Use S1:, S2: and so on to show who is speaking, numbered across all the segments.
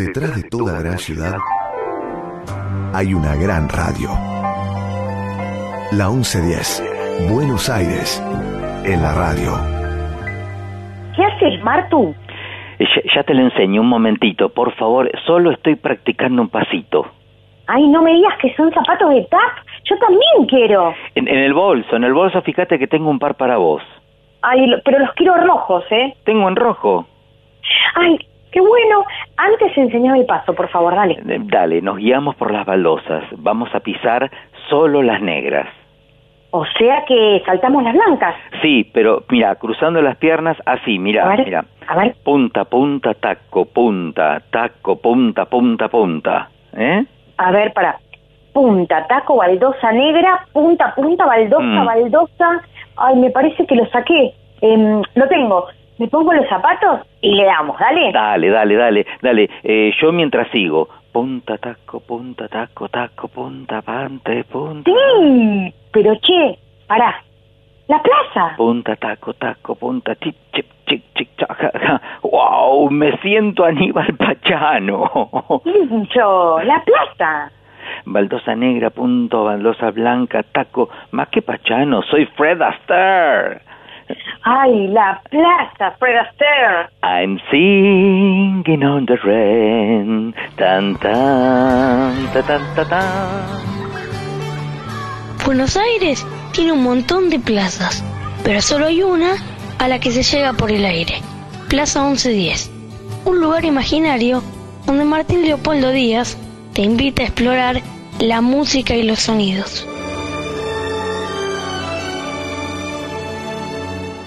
S1: Detrás de toda gran ciudad hay una gran radio. La 1110, Buenos Aires, en la radio.
S2: ¿Qué haces, Martu?
S3: Ya, ya te lo enseño, un momentito. Por favor, solo estoy practicando un pasito.
S2: Ay, no me digas que son zapatos de tap. Yo también quiero.
S3: En, en el bolso, en el bolso, fíjate que tengo un par para vos.
S2: Ay, pero los quiero rojos, ¿eh?
S3: Tengo en rojo.
S2: Ay, qué bueno. Antes enseñame el paso, por favor, dale.
S3: Eh, Dale, nos guiamos por las baldosas. Vamos a pisar solo las negras.
S2: O sea que saltamos las blancas.
S3: Sí, pero mira, cruzando las piernas así, mira,
S2: A ver,
S3: mira.
S2: a ver.
S3: Punta, punta, taco, punta, taco, punta, punta, punta. ¿Eh?
S2: A ver, para. Punta, taco, baldosa negra, punta, punta, baldosa,
S3: Mm.
S2: baldosa. Ay, me parece que lo saqué. Em, lo tengo. Me pongo los zapatos y le damos, dale.
S3: Dale, dale, dale, dale. Eh, yo mientras sigo. Punta, taco, punta, taco, taco, punta, pante, punta.
S2: Sí, pero che, pará. La plaza.
S3: Punta, taco, taco, punta, chip, chip, chip, chip. ¡Wow! Me siento Aníbal Pachano.
S2: Yo, la plaza.
S3: baldosa negra, punto, baldosa blanca, taco. Más que Pachano, soy Fred Astaire.
S2: Ay, la plaza, Fred Astaire.
S3: I'm singing on the rain. Tan, tan, ta, tan, ta, tan.
S4: Buenos Aires tiene un montón de plazas, pero solo hay una a la que se llega por el aire. Plaza 1110. Un lugar imaginario donde Martín Leopoldo Díaz te invita a explorar la música y los sonidos.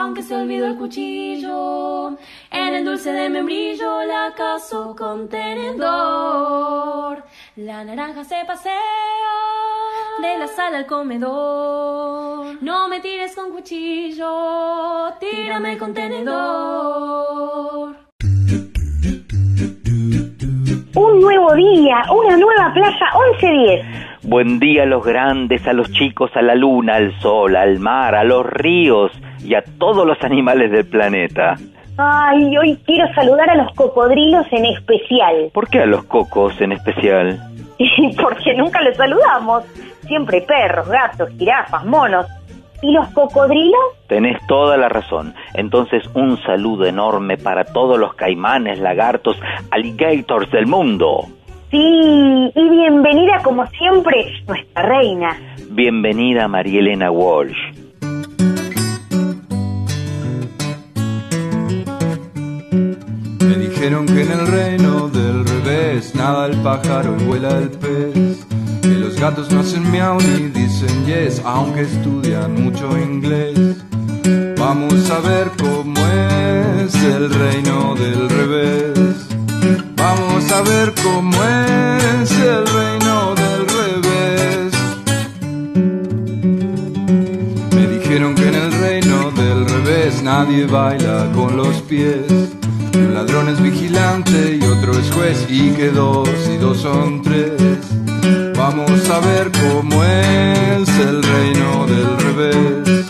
S5: Aunque se olvidó el cuchillo, en el dulce de membrillo la caso con tenedor. La naranja se pasea de la sala al comedor. No me tires con cuchillo, tírame con tenedor.
S2: Un nuevo día, una nueva plaza, 1110.
S3: Buen día a los grandes, a los chicos, a la luna, al sol, al mar, a los ríos y a todos los animales del planeta.
S2: Ay, hoy quiero saludar a los cocodrilos en especial.
S3: ¿Por qué a los cocos en especial?
S2: Porque nunca los saludamos. Siempre perros, gatos, jirafas, monos. ¿Y los cocodrilos?
S3: Tenés toda la razón. Entonces un saludo enorme para todos los caimanes, lagartos, alligators del mundo.
S2: Sí, y bienvenida como siempre, nuestra reina.
S3: Bienvenida María Elena Walsh.
S6: Me dijeron que en el reino del revés nada el pájaro y vuela el pez. Que los gatos no hacen miau ni dicen yes, aunque estudian mucho inglés. Vamos a ver cómo es el reino del revés. Vamos a ver cómo es el reino del revés. Me dijeron que en el reino del revés nadie baila con los pies. Un ladrón es vigilante y otro es juez y que dos y dos son tres. Vamos a ver cómo es el reino del revés.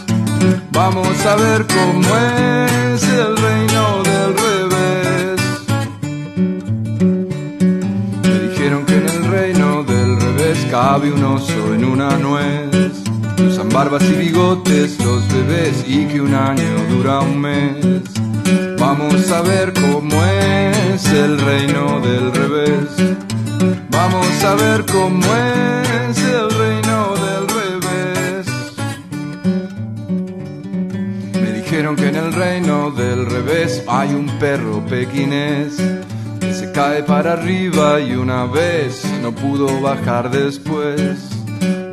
S6: Vamos a ver cómo es el reino del revés. Me dijeron que en el reino del revés cabe un oso en una nuez. Usan barbas y bigotes los bebés y que un año dura un mes. Vamos a ver cómo es el reino del revés. Vamos a ver cómo es el reino del revés. Me dijeron que en el reino del revés hay un perro pequinés que se cae para arriba y una vez no pudo bajar después.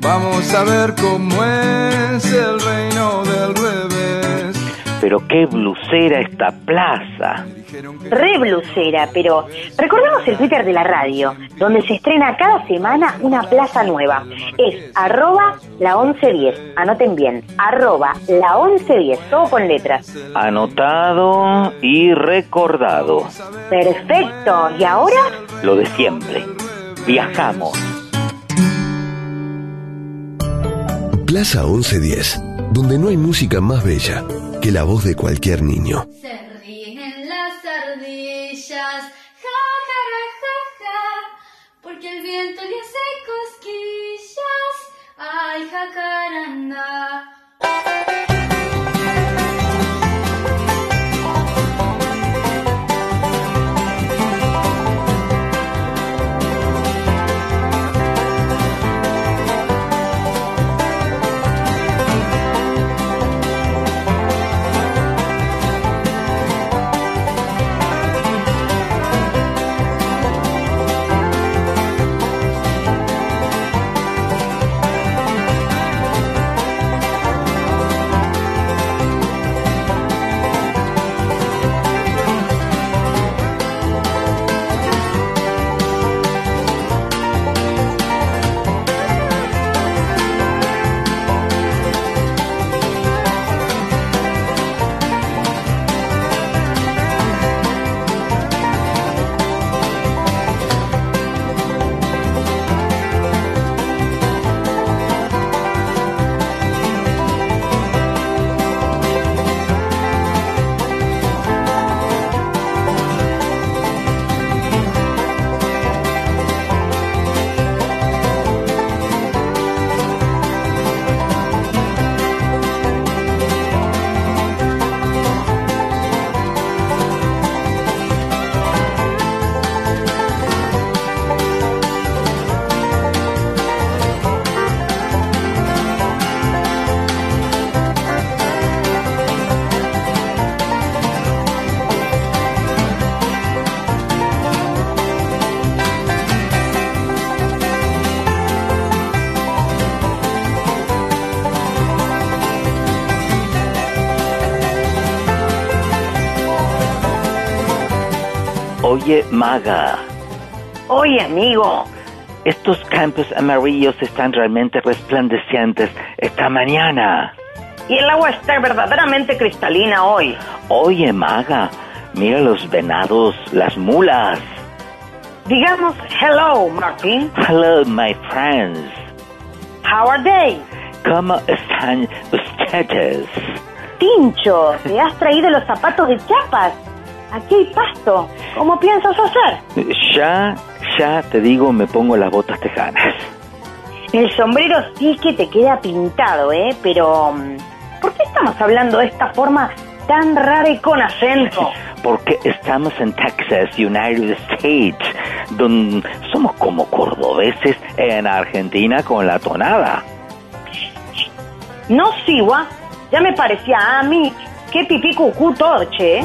S6: Vamos a ver cómo es el reino del revés.
S3: Pero qué blusera esta plaza.
S2: Re blusera, pero recordemos el Twitter de la radio, donde se estrena cada semana una plaza nueva. Es arroba la 1110. Anoten bien, arroba la 1110, todo con letras.
S3: Anotado y recordado.
S2: Perfecto. ¿Y ahora?
S3: Lo de siempre. Viajamos.
S1: Plaza 1110, donde no hay música más bella que la voz de cualquier niño.
S5: Se ríen las ardillas, ja, ja, ja, ja, porque el viento le hace cosquillas. Ay, jacaranda.
S3: Oye, Maga,
S2: Oye, amigo,
S3: estos campos amarillos están realmente resplandecientes esta mañana.
S2: y el agua está verdaderamente cristalina hoy.
S3: Oye, Maga, mira los venados, las mulas.
S2: Digamos, hello, Martin.
S3: Hello, my friends.
S2: How are they?
S3: ¿Cómo están ustedes?
S2: Tincho, te has traído los zapatos de chapas. Aquí hay pasto. ¿Cómo piensas hacer?
S3: Ya, ya te digo, me pongo las botas tejanas.
S2: El sombrero sí que te queda pintado, ¿eh? Pero, mm, ¿por qué estamos hablando de esta forma tan rara y con acento?
S3: Porque estamos en Texas, United States, donde somos como cordobeses en Argentina con la tonada.
S2: No, Siwa, ya me parecía a mí. Qué pipí cucú torche, ¿eh?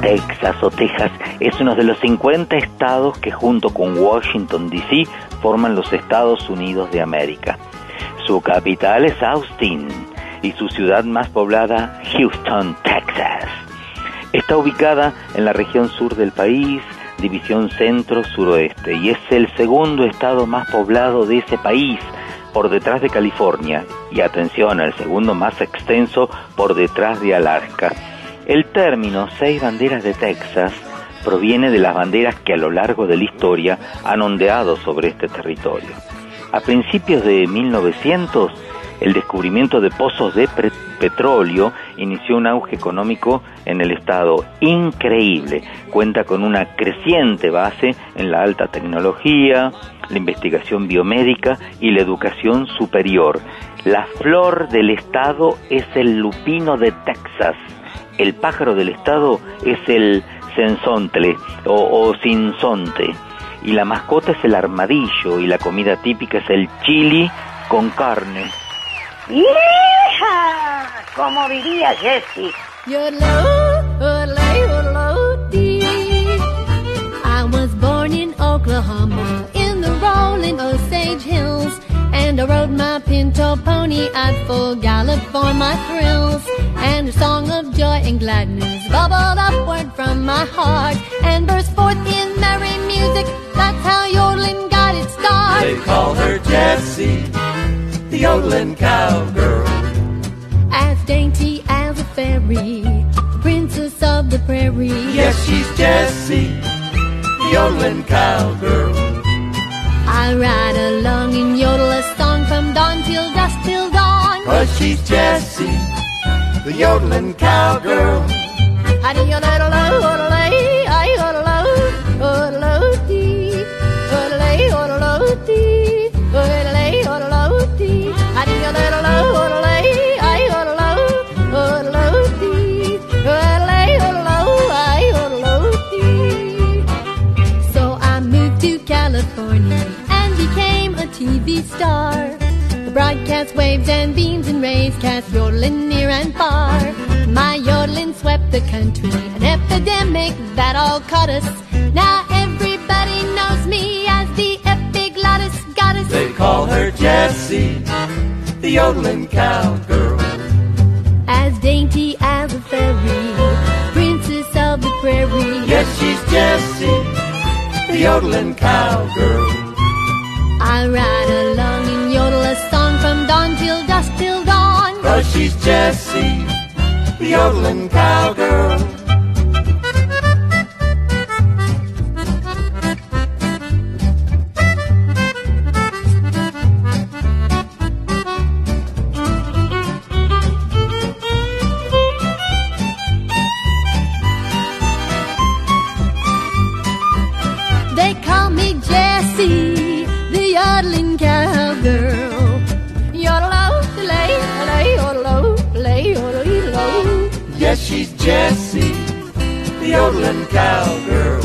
S3: Texas o Texas es uno de los 50 estados que junto con Washington, D.C. forman los Estados Unidos de América. Su capital es Austin y su ciudad más poblada, Houston, Texas. Está ubicada en la región sur del país, división centro-suroeste, y es el segundo estado más poblado de ese país, por detrás de California, y atención, el segundo más extenso por detrás de Alaska. El término seis banderas de Texas proviene de las banderas que a lo largo de la historia han ondeado sobre este territorio. A principios de 1900, el descubrimiento de pozos de petróleo inició un auge económico en el estado increíble. Cuenta con una creciente base en la alta tecnología, la investigación biomédica y la educación superior. La flor del estado es el lupino de Texas. El pájaro del estado es el sensontle o, o sinsonte. Y la mascota es el armadillo y la comida típica es el chili con carne.
S2: ¡Hija! Como diría Jessie.
S7: I was born in Oklahoma in the rolling Osage Hills. And I rode my pinto pony at full gallop for my thrills. And a song of joy and gladness bubbled upward from my heart and burst forth in merry music. That's how yodeling got its start.
S8: They call her Jessie the yodeling cowgirl.
S7: As dainty as a fairy, princess of the prairie.
S8: Yes, she's Jessie, the yodeling cowgirl.
S7: I ride along and yodel a song from dawn till dusk till dawn.
S8: Cause she's Jessie, the yodeling cowgirl.
S7: How do you yodel, broadcast waves and beams and rays cast yodeling near and far. My yodeling swept the country, an epidemic that all caught us. Now everybody knows me as the epiglottis goddess.
S8: They call her Jessie, the yodeling cowgirl.
S7: As dainty as a fairy, princess of the prairie.
S8: Yes, she's Jessie, the yodeling cowgirl.
S7: I ride along and yodel a dawn till dusk till dawn.
S8: Cause she's Jessie, the yodeling cowgirl.
S7: Jessie, the yodeling cowgirl.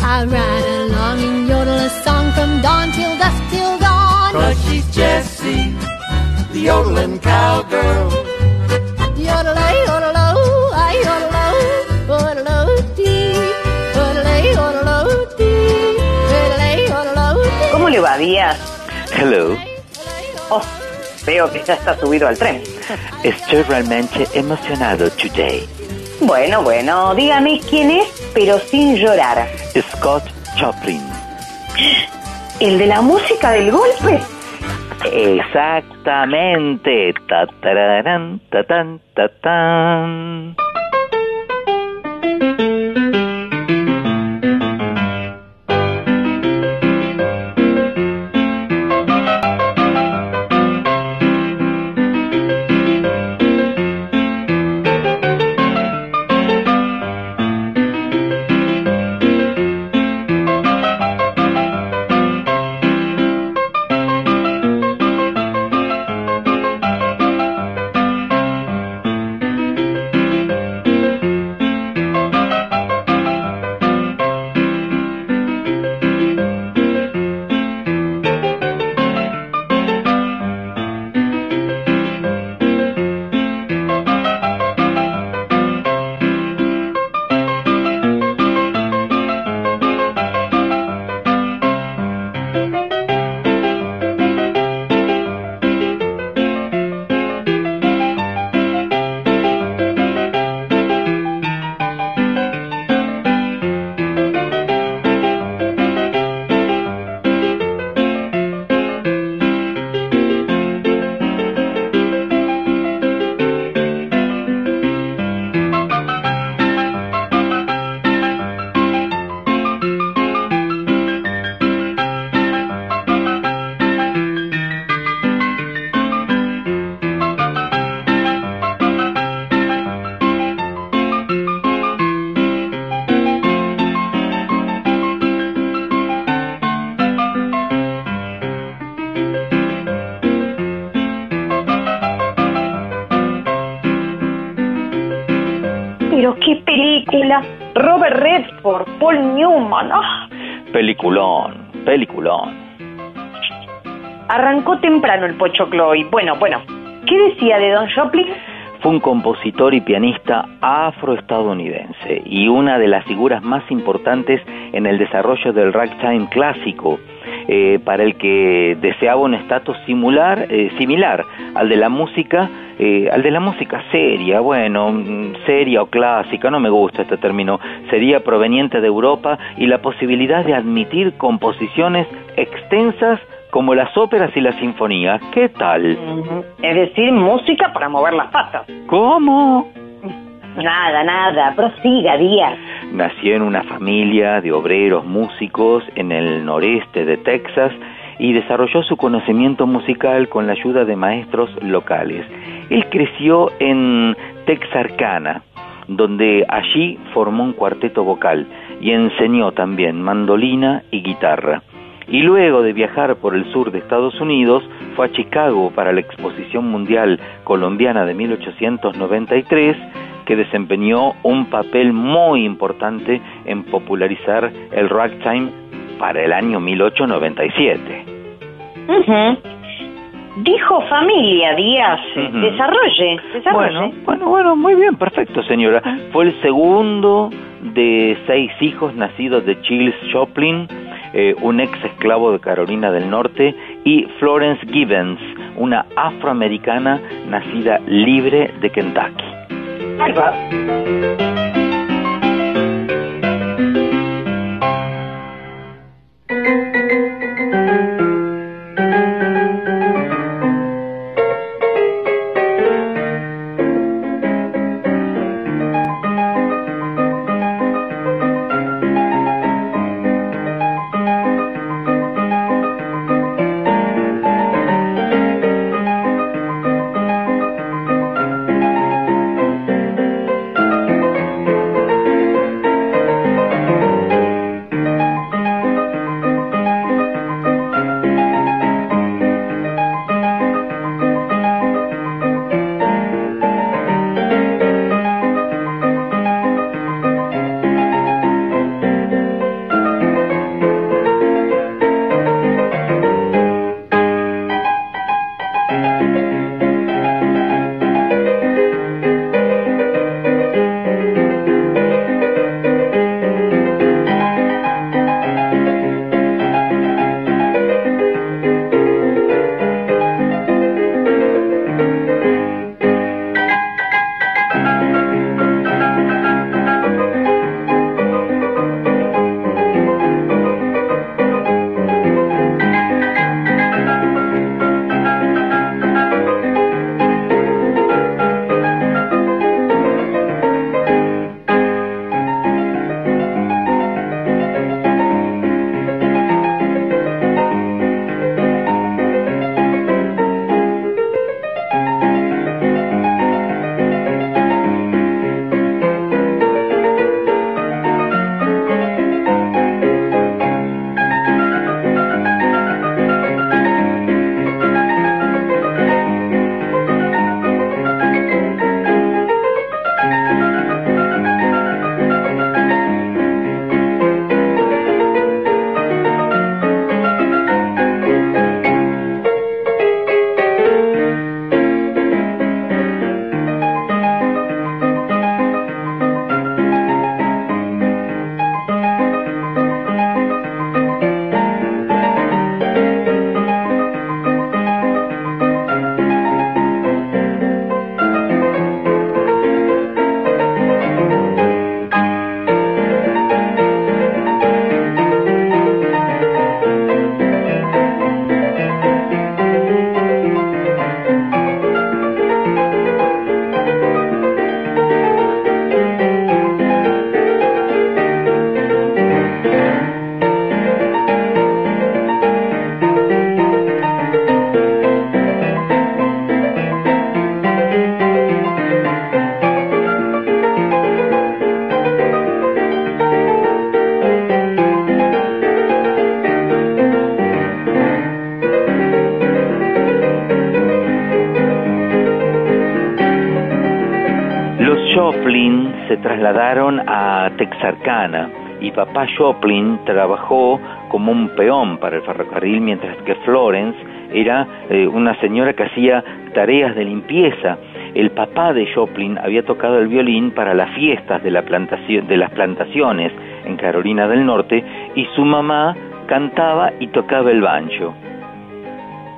S7: I ride along and yodel a song from dawn till dusk till dawn.
S8: Cause she's Jessie, the yodeling cowgirl.
S7: Yodel-a, yodel-o, I yodel-o, yodel-o, dee, yodel-a, yodel-o, dee, yodel-a, yodel-o, dee.
S2: ¿Cómo le va, Díaz?
S3: Hello,
S2: Oh, veo que ya está subido al tren.
S3: estoy realmente emocionado today.
S2: Bueno, bueno, dígame quién es, pero sin llorar.
S3: Scott Joplin.
S2: ¿El de la música del golpe?
S3: Exactamente. Ta tararán, ta Peliculón, peliculón.
S2: Arrancó temprano el Pochoclo y bueno, bueno. ¿Qué decía de Don Joplin?
S3: Fue un compositor y pianista afroestadounidense y una de las figuras más importantes en el desarrollo del ragtime clásico, eh, para el que deseaba un estatus similar, eh, similar al de la música, eh, al de la música seria, bueno, mm, seria o clásica, no me gusta este término, sería proveniente de Europa y la posibilidad de admitir composiciones extensas como las óperas y las sinfonías. ¿Qué tal?
S2: Es decir, música para mover las patas.
S3: ¿Cómo?
S2: Nada, nada. Prosiga, Díaz.
S3: Nació en una familia de obreros músicos en el noreste de Texas y desarrolló su conocimiento musical con la ayuda de maestros locales. Él creció en Texarkana, donde allí formó un cuarteto vocal y enseñó también mandolina y guitarra. Y luego de viajar por el sur de Estados Unidos, fue a Chicago para la Exposición Mundial Colombiana de 1893, que desempeñó un papel muy importante en popularizar el ragtime para el año 1897.
S2: Ujú. Dijo familia, Díaz. Desarrolle, desarrolle.
S3: Bueno, bueno, bueno, muy bien, perfecto, señora. Fue el segundo de seis hijos nacidos de Chiles Joplin, eh, un ex esclavo de Carolina del Norte, y Florence Gibbons, una afroamericana nacida libre de Kentucky. Hi, Bob. papá Joplin trabajó como un peón para el ferrocarril mientras que Florence era eh, una señora que hacía tareas de limpieza. El papá de Joplin había tocado el violín para las fiestas de, la plantación, de las plantaciones en Carolina del Norte y su mamá cantaba y tocaba el banjo.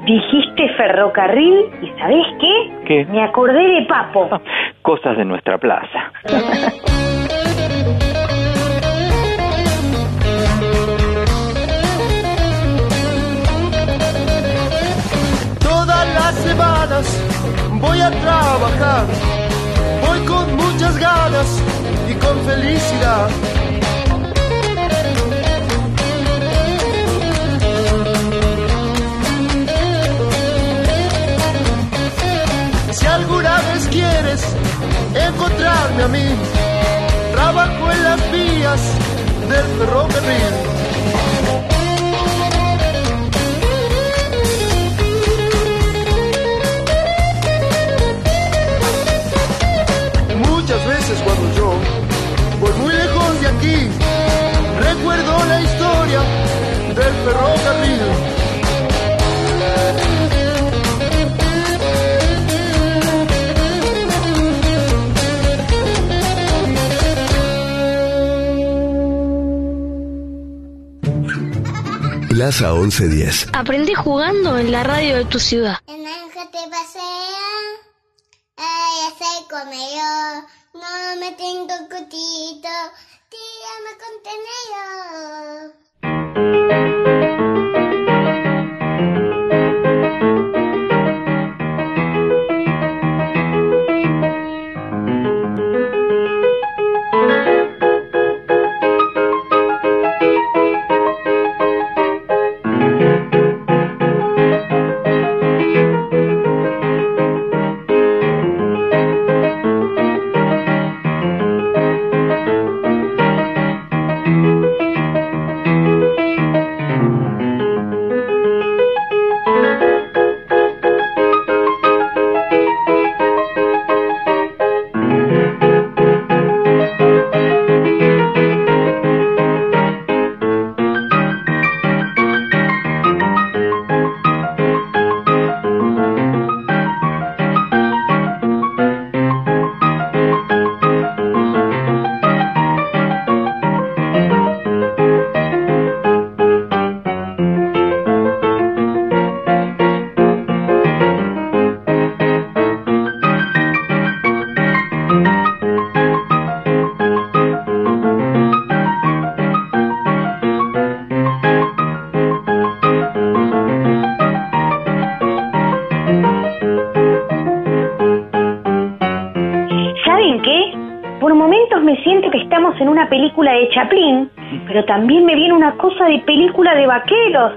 S2: Dijiste ferrocarril y ¿sabés qué?
S3: ¿Qué?
S2: Me acordé de Papo.
S3: Cosas de nuestra plaza.
S9: voy a trabajar. Voy con muchas ganas y con felicidad. Si alguna vez quieres encontrarme a mí, trabajo en las vías del ferrocarril. Cuando yo voy muy lejos de aquí, recuerdo la historia del ferrocarril.
S1: Plaza 1110.
S4: Aprendí jugando en la radio de tu ciudad.
S2: Pero también me viene una cosa de película de vaqueros.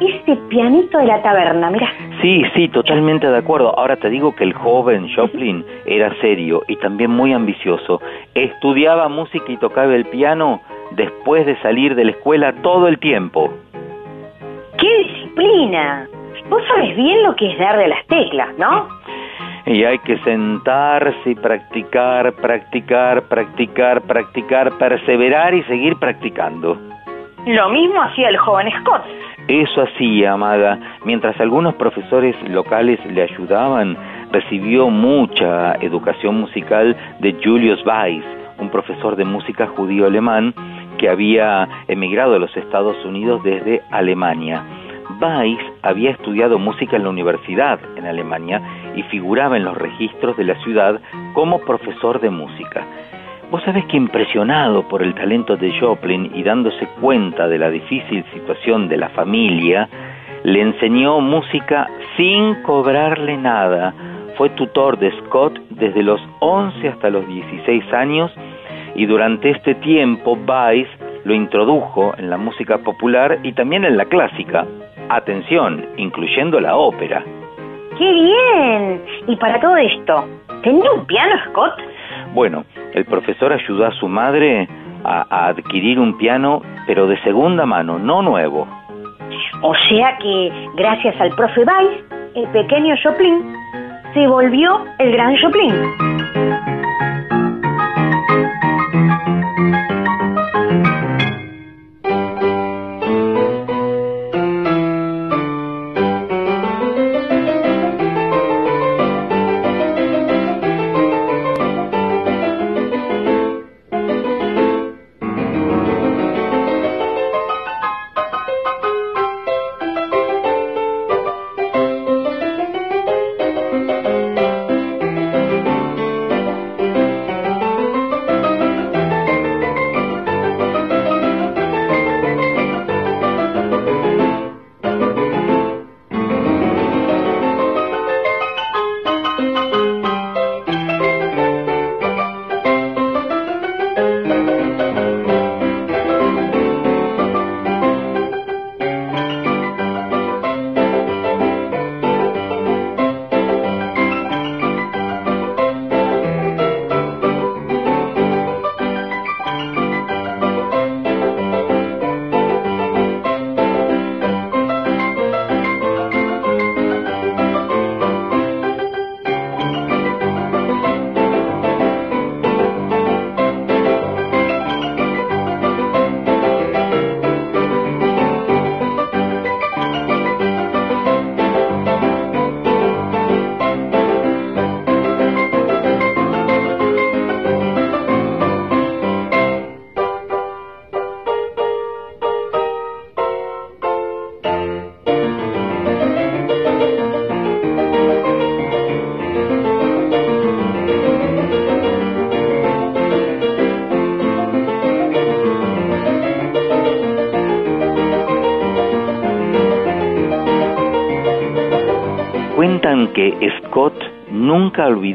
S2: Ese pianito de la taberna, mira.
S3: Sí, sí, totalmente de acuerdo. Ahora te digo que el joven Joplin era serio y también muy ambicioso. Estudiaba música y tocaba el piano después de salir de la escuela todo el tiempo.
S2: ¡Qué disciplina! Vos sabés bien lo que es darle las teclas, ¿no?
S3: Y hay que sentarse y practicar, practicar, practicar, practicar, perseverar y seguir practicando.
S2: Lo mismo hacía el joven Scott.
S3: Eso hacía, amada. Mientras algunos profesores locales le ayudaban, recibió mucha educación musical de Julius Weiss, un profesor de música judío alemán que había emigrado a los Estados Unidos desde Alemania. Weiss había estudiado música en la universidad en Alemania y figuraba en los registros de la ciudad como profesor de música. Vos sabés que impresionado por el talento de Joplin y dándose cuenta de la difícil situación de la familia, le enseñó música sin cobrarle nada. Fue tutor de Scott desde los 11 hasta los 16 años y durante este tiempo Weiss lo introdujo en la música popular y también en la clásica. Atención, incluyendo la ópera.
S2: ¡Qué bien! Y para todo esto, ¿tenía un piano Scott?
S3: Bueno, el profesor ayudó a su madre a, a adquirir un piano, pero de segunda mano, no nuevo.
S2: O sea que, gracias al profe Weiss, el pequeño Joplin se volvió el gran Joplin.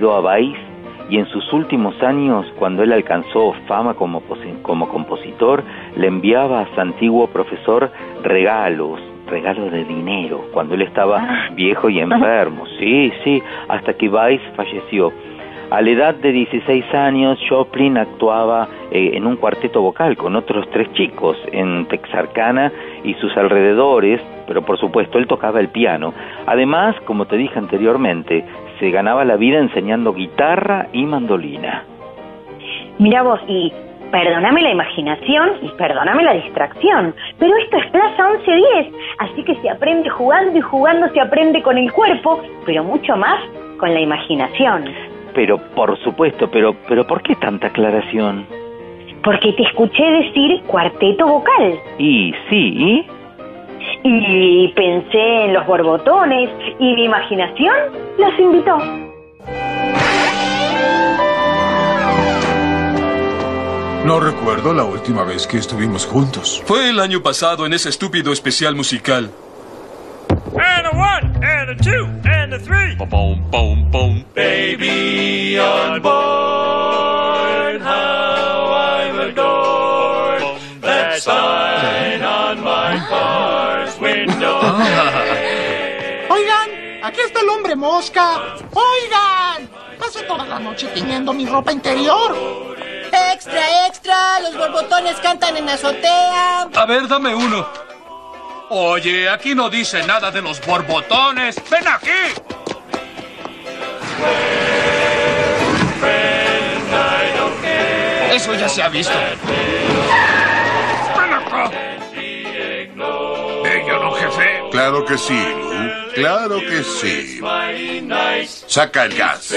S3: A Weiss y en sus últimos años, cuando él alcanzó fama como, como compositor, le enviaba a su antiguo profesor regalos, regalos de dinero, cuando él estaba viejo y enfermo. Sí, sí, hasta que Weiss falleció. A la edad de 16 años, Joplin actuaba eh, en un cuarteto vocal con otros tres chicos en Texarkana y sus alrededores, pero por supuesto él tocaba el piano. Además, como te dije anteriormente, se ganaba la vida enseñando guitarra y mandolina.
S2: Mira vos, y perdóname la imaginación y perdóname la distracción, pero esto es Plaza 1110, así que se aprende jugando y jugando se aprende con el cuerpo, pero mucho más con la imaginación.
S3: Pero por supuesto, pero pero ¿por qué tanta aclaración?
S2: Porque te escuché decir cuarteto vocal
S3: Y sí, ¿y?
S2: Y pensé en los borbotones y mi imaginación los invitó.
S10: No recuerdo la última vez que estuvimos juntos.
S11: Fue el año pasado en ese estúpido especial musical.
S8: And a one, and a two, and a three.
S11: Boom, boom, boom.
S8: Baby on board, how I'm adored. That sign on my car's
S12: aquí está el hombre mosca. Oigan, pasé toda la noche tiñendo mi ropa interior.
S7: Extra, extra, los borbotones cantan en azotea.
S11: A ver, dame uno. Oye, aquí no dice nada de los borbotones. ¡Ven aquí!
S12: Eso ya se ha visto.
S11: ¡Ven acá! ¿Ella no, jefe?
S13: Claro que sí. Claro que sí. Saca el gas.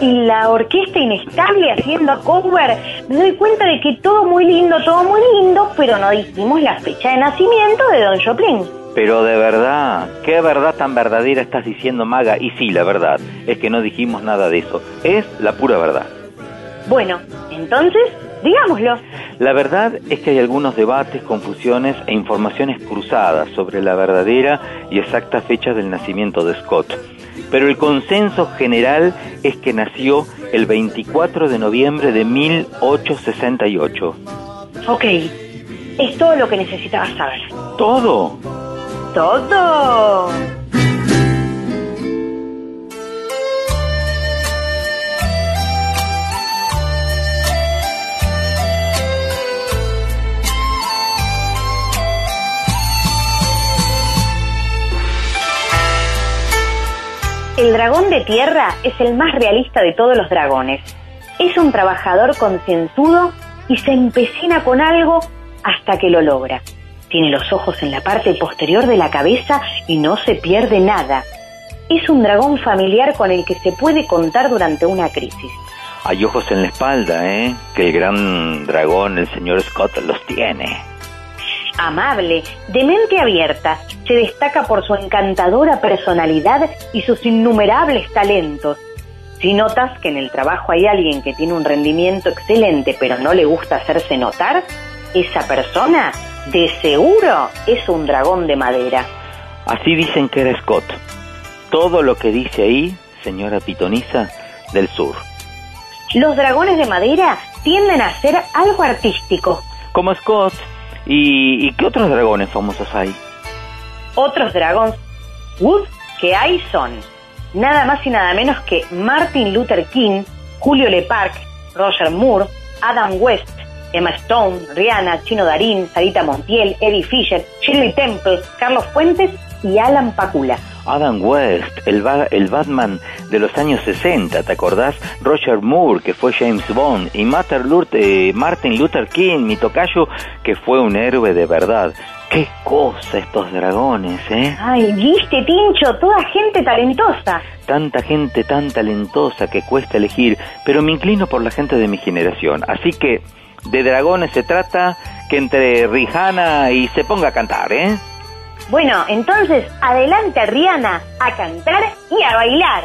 S2: Y la orquesta inestable haciendo cover, me doy cuenta de que todo muy lindo, todo muy lindo, pero no dijimos la fecha de nacimiento de Don Joplin.
S3: Pero de verdad, ¿qué verdad tan verdadera estás diciendo, Maga? Y sí, la verdad, es que no dijimos nada de eso. Es la pura verdad.
S2: Bueno, entonces, digámoslo.
S3: La verdad es que hay algunos debates, confusiones e informaciones cruzadas sobre la verdadera y exacta fecha del nacimiento de Scott. Pero el consenso general es que nació el 24 de noviembre de 1868.
S2: Ok, es todo lo que necesitabas saber.
S3: ¿Todo?
S2: ¡Todo! El dragón de tierra es el más realista de todos los dragones. Es un trabajador concienzudo y se empecina con algo hasta que lo logra. Tiene los ojos en la parte posterior de la cabeza y no se pierde nada. Es un dragón familiar con el que se puede contar durante una crisis.
S3: Hay ojos en la espalda, ¿eh? Que el gran dragón, el señor Scott, los tiene.
S2: Amable, de mente abierta, se destaca por su encantadora personalidad y sus innumerables talentos. Si notas que en el trabajo hay alguien que tiene un rendimiento excelente pero no le gusta hacerse notar, esa persona de seguro es un dragón de madera.
S3: Así dicen que era Scott. Todo lo que dice ahí, señora Pitoniza, del sur.
S2: Los dragones de madera tienden a ser algo artístico.
S3: Como Scott. ¿Y, qué otros dragones famosos hay?
S2: Otros dragones Wood que hay son nada más y nada menos que Martin Luther King, Julio Leparc, Roger Moore, Adam West, Emma Stone, Rihanna, Chino Darín, Sarita Montiel, Eddie Fisher, Shirley Temple, Carlos Fuentes y Alan Pacula.
S3: Adam West, el, ba- el Batman de los años 60, ¿te acordás? Roger Moore, que fue James Bond, y Martin Luther, eh, Martin Luther King, mi tocayo, que fue un héroe de verdad. ¡Qué cosa estos dragones, eh!
S2: Ay, viste, Tincho, toda gente talentosa.
S3: Tanta gente tan talentosa que cuesta elegir, pero me inclino por la gente de mi generación. Así que de dragones se trata que entre Rihanna y se ponga a cantar, ¿eh?
S2: Bueno, entonces, adelante Rihanna a cantar y a bailar.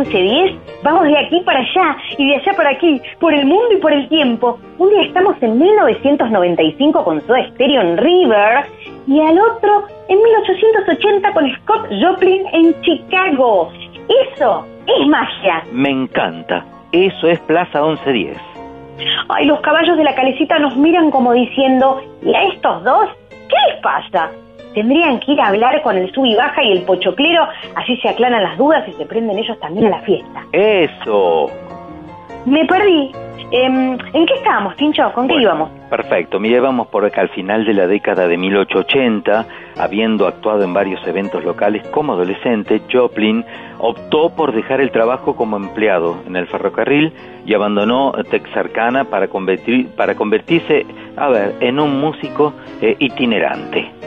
S2: 11, 10, vamos de aquí para allá y de allá para aquí, por el mundo y por el tiempo. Un día estamos en 1995 con Soda Stereo en River y al otro en 1880 con Scott Joplin en Chicago. Eso es magia.
S3: Me encanta. Eso es Plaza 1110.
S2: Ay, los caballos de la calecita nos miran como diciendo, ¿y a estos dos? ¿Qué les pasa? Tendrían que ir a hablar con el sub y baja y el pochoclero, así se aclaran las dudas y se prenden ellos también a la fiesta.
S3: Eso.
S2: Me perdí. Em, ¿En qué estábamos, Tincho? ¿Con qué íbamos?
S3: Perfecto. Mire, vamos por acá al final de la década de 1880, habiendo actuado en varios eventos locales como adolescente, Joplin optó por dejar el trabajo como empleado en el ferrocarril y abandonó Texarkana para, convertir, para convertirse, a ver, en un músico eh, itinerante.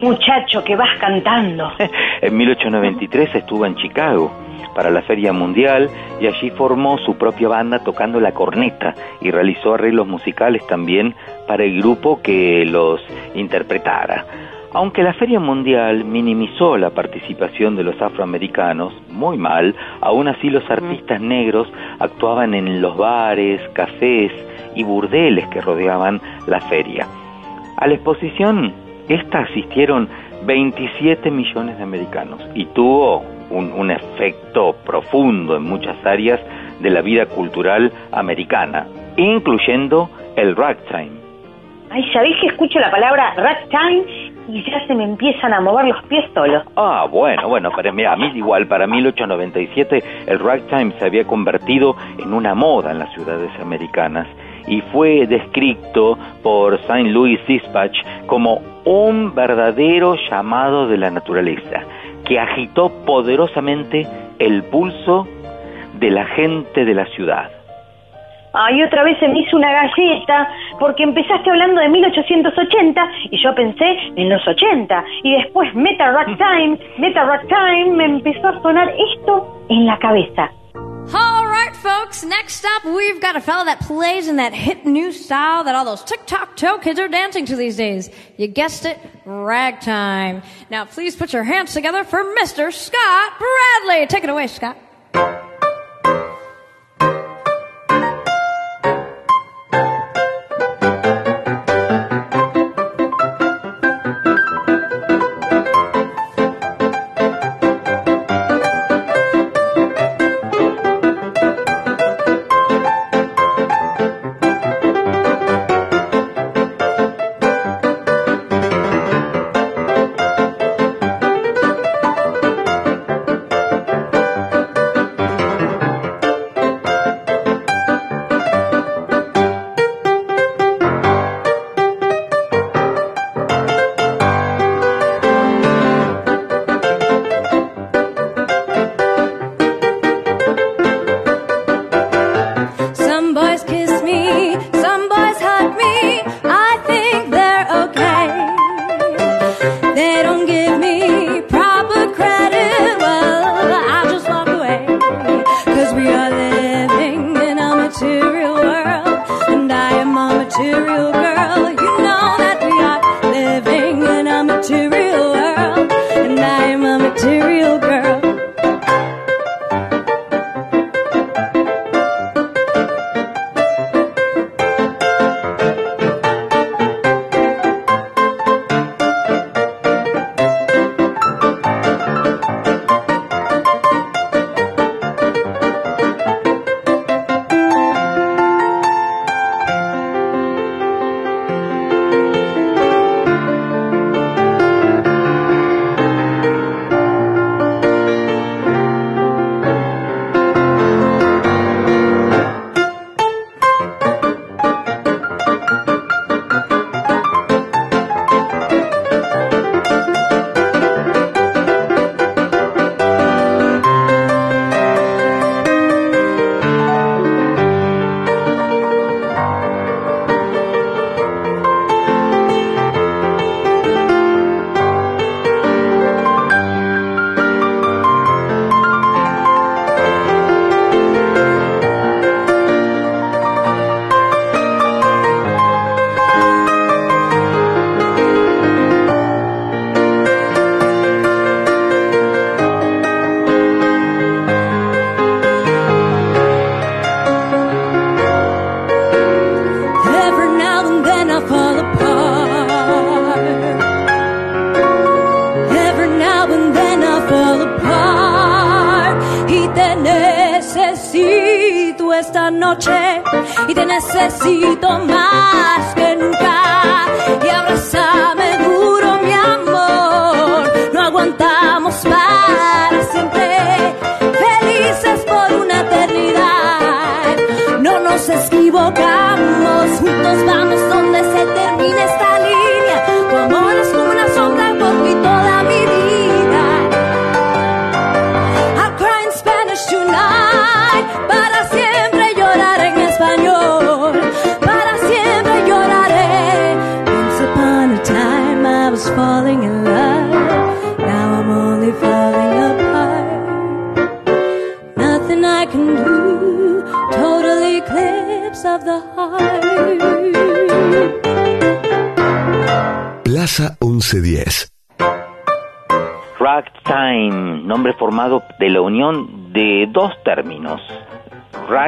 S2: Muchacho, que vas cantando.
S3: En 1893 estuvo en Chicago para la Feria Mundial y allí formó su propia banda tocando la corneta y realizó arreglos musicales también para el grupo que los interpretara. Aunque la Feria Mundial minimizó la participación de los afroamericanos, muy mal, aún así los artistas negros actuaban en los bares, cafés y burdeles que rodeaban la feria. A la exposición, esta asistieron 27 millones de americanos y tuvo un, un efecto profundo en muchas áreas de la vida cultural americana, incluyendo el ragtime.
S2: Ay, ¿sabés que escucho la palabra ragtime y ya se me empiezan a mover los pies solos?
S3: Ah, bueno, bueno, pero mira, a mí igual, para 1897 el ragtime se había convertido en una moda en las ciudades americanas y fue descrito por St. Louis Dispatch como un verdadero llamado de la naturaleza que agitó poderosamente el pulso de la gente de la ciudad.
S2: Ay, otra vez se me hizo una galleta, porque empezaste hablando de 1880 y yo pensé en los 80. Y después Meta Rock Time, Meta Rock Time, me empezó a sonar esto en la cabeza.
S14: Right, folks. Next up, we've got a fella that plays in that hit new style that all those TikTok-toe kids are dancing to these days. You guessed it, ragtime. Now, please put your hands together for Mr. Scott Bradley. Take it away, Scott.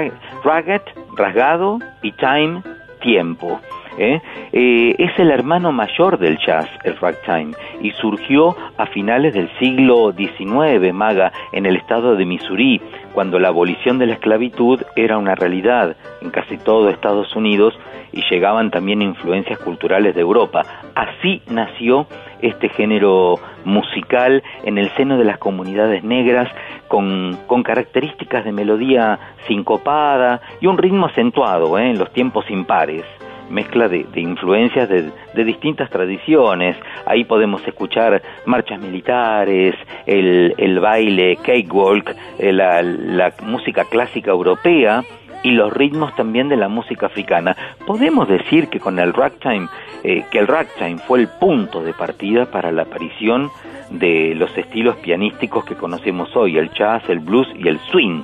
S3: Ra- ragged, rasgado, y time, tiempo. ¿eh? Eh, es el hermano mayor del jazz, el ragtime, y surgió a finales del siglo XIX, maga, en el estado de Missouri, cuando la abolición de la esclavitud era una realidad en casi todo Estados Unidos y llegaban también influencias culturales de Europa. Así nació este género musical en el seno de las comunidades negras con, características de melodía sincopada y un ritmo acentuado ¿eh? en los tiempos impares mezcla de, de influencias de, de distintas tradiciones. Ahí podemos escuchar marchas militares, el, el baile cakewalk, eh, la, la música clásica europea y los ritmos también de la música africana. Podemos decir que con el ragtime, eh, que el ragtime fue el punto de partida para la aparición de los estilos pianísticos que conocemos hoy, el jazz, el blues y el swing.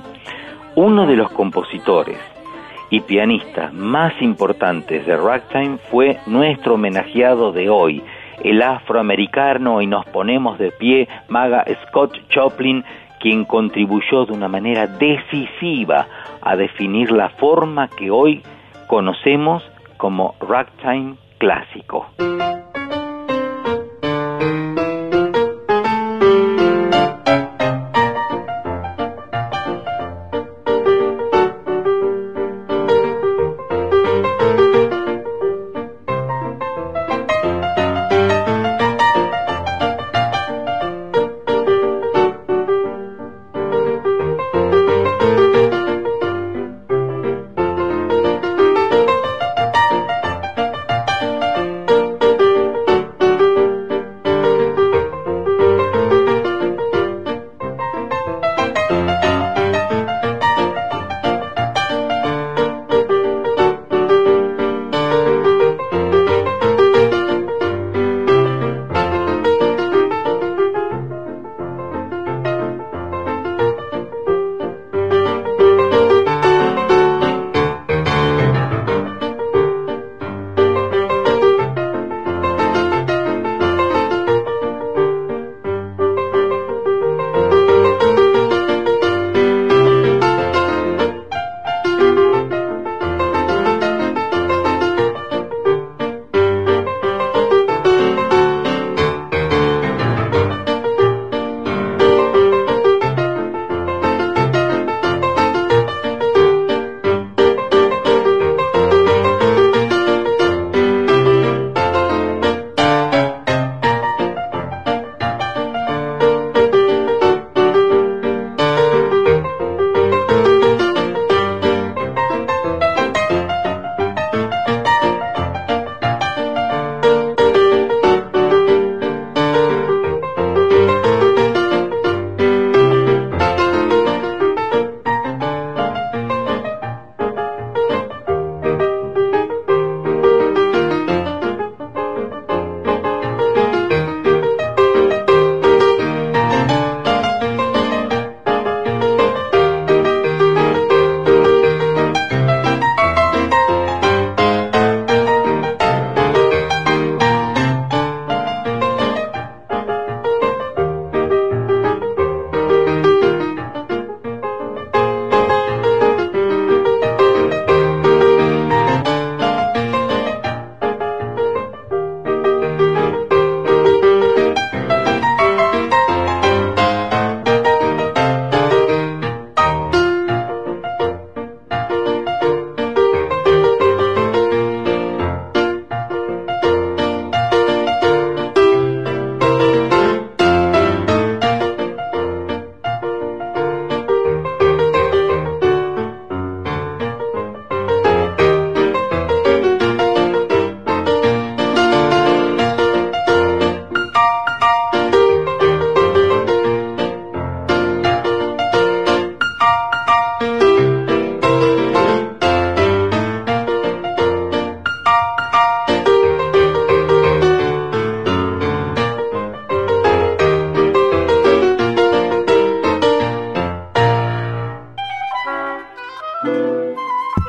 S3: Uno de los compositores y pianistas más importantes de ragtime fue nuestro homenajeado de hoy, el afroamericano, y nos ponemos de pie, Maga Scott Joplin, quien contribuyó de una manera decisiva a definir la forma que hoy conocemos como ragtime clásico.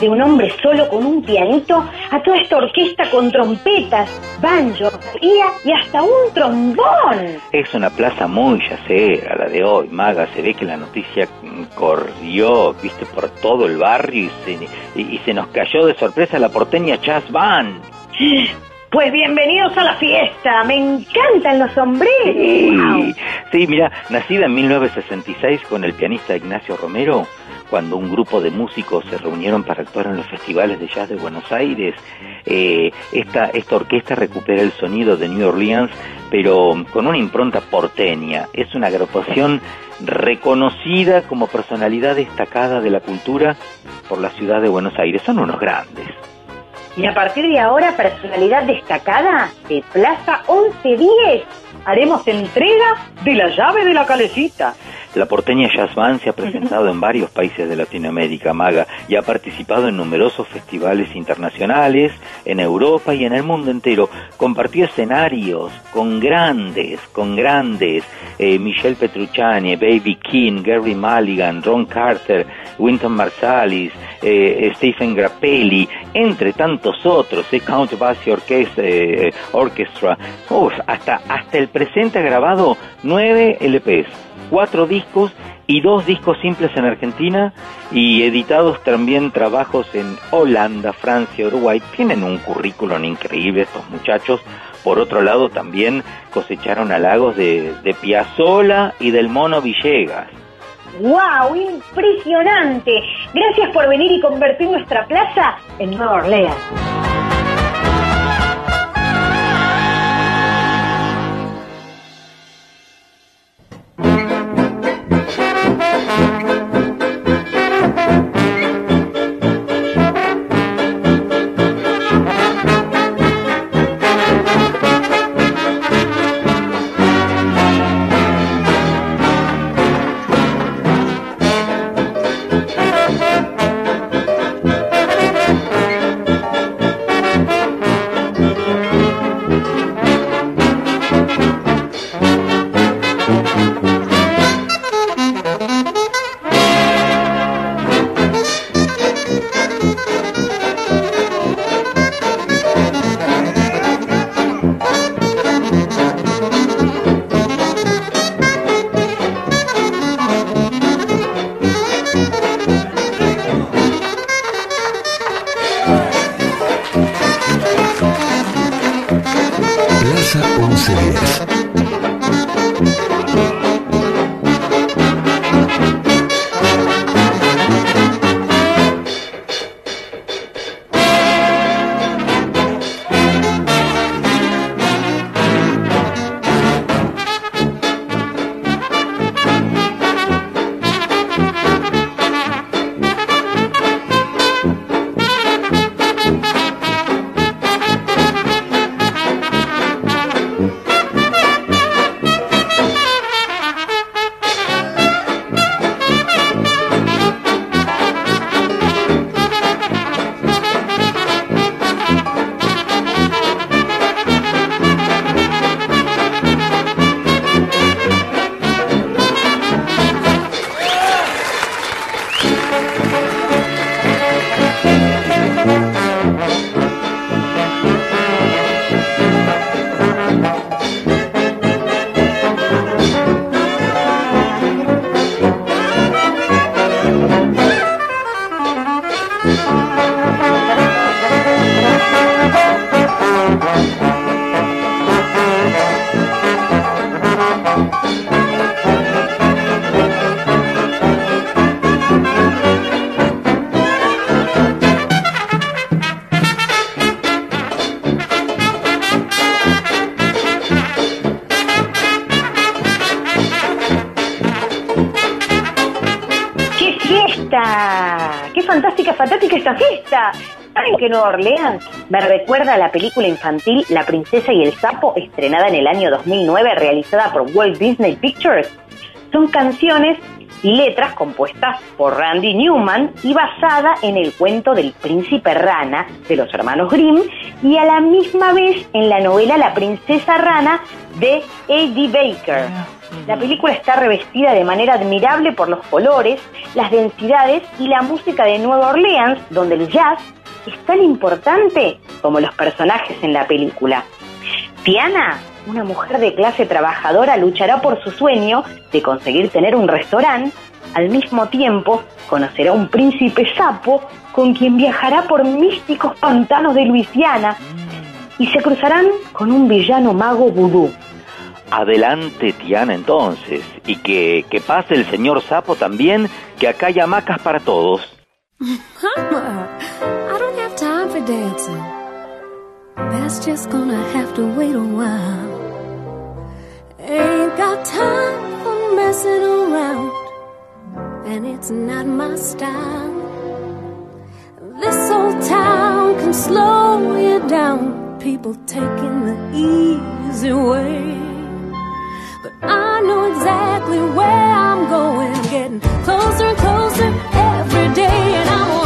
S2: De un hombre solo con un pianito a toda esta orquesta con trompetas, banjo, batería y hasta un trombón.
S3: Es una plaza muy yacera la de hoy, Maga. Se ve que la noticia corrió, viste, por todo el barrio y se, y, y se nos cayó de sorpresa la porteña Jazz Band.
S2: Pues bienvenidos a la fiesta, me encantan los sombreros.
S3: Sí, sí, mira, nacida en 1966 con el pianista Ignacio Romero, cuando un grupo de músicos se reunieron para actuar en los festivales de jazz de Buenos Aires, eh, esta, esta orquesta recupera el sonido de New Orleans, pero con una impronta porteña. Es una agrupación reconocida como personalidad destacada de la cultura por la ciudad de Buenos Aires. Son unos grandes.
S2: Y a partir de ahora, personalidad destacada de Plaza 1110. Haremos entrega de la llave de la calecita.
S3: La porteña Jazz Band se ha presentado en varios países de Latinoamérica, Maga, y ha participado en numerosos festivales internacionales, en Europa y en el mundo entero. Compartió escenarios con grandes, con grandes, eh, Michelle Petrucciani, Baby King, Gary Mulligan, Ron Carter, Wynton Marsalis, eh, Stephen Grappelli, entre tantos otros, eh, Count Basie Orchestra, eh, Orchestra. Uf, hasta, hasta el presente ha grabado nueve LPs cuatro discos y dos discos simples en Argentina y editados también trabajos en Holanda, Francia, Uruguay. Tienen un currículum increíble estos muchachos. Por otro lado, también cosecharon halagos de, de Piazzolla y del Mono Villegas.
S2: ¡Wow! ¡Impresionante! Gracias por venir y convertir nuestra plaza en Nueva Orleans. ¿Saben que Nueva Orleans me recuerda a la película infantil La princesa y el sapo, estrenada en el año 2009, realizada por Walt Disney Pictures? Son canciones y letras compuestas por Randy Newman y basada en el cuento del príncipe rana de los hermanos Grimm y a la misma vez en la novela La princesa rana de Eddie Baker. La película está revestida de manera admirable por los colores, las densidades y la música de Nueva Orleans, donde el jazz es tan importante como los personajes en la película. Tiana, una mujer de clase trabajadora, luchará por su sueño de conseguir tener un restaurante. Al mismo tiempo, conocerá un príncipe sapo con quien viajará por místicos pantanos de Luisiana y se cruzarán con un villano mago vudú.
S3: Adelante, Tiana, entonces. Y que, que pase el señor Sapo también, que acá hay hamacas para todos.
S14: Mama, I don't have time for dancing. That's just gonna have to wait a while. Ain't got time for messing around, and it's not my style. This old town can slow you down, people taking the easy way. I know exactly where I'm going, getting closer and closer every day, and I'm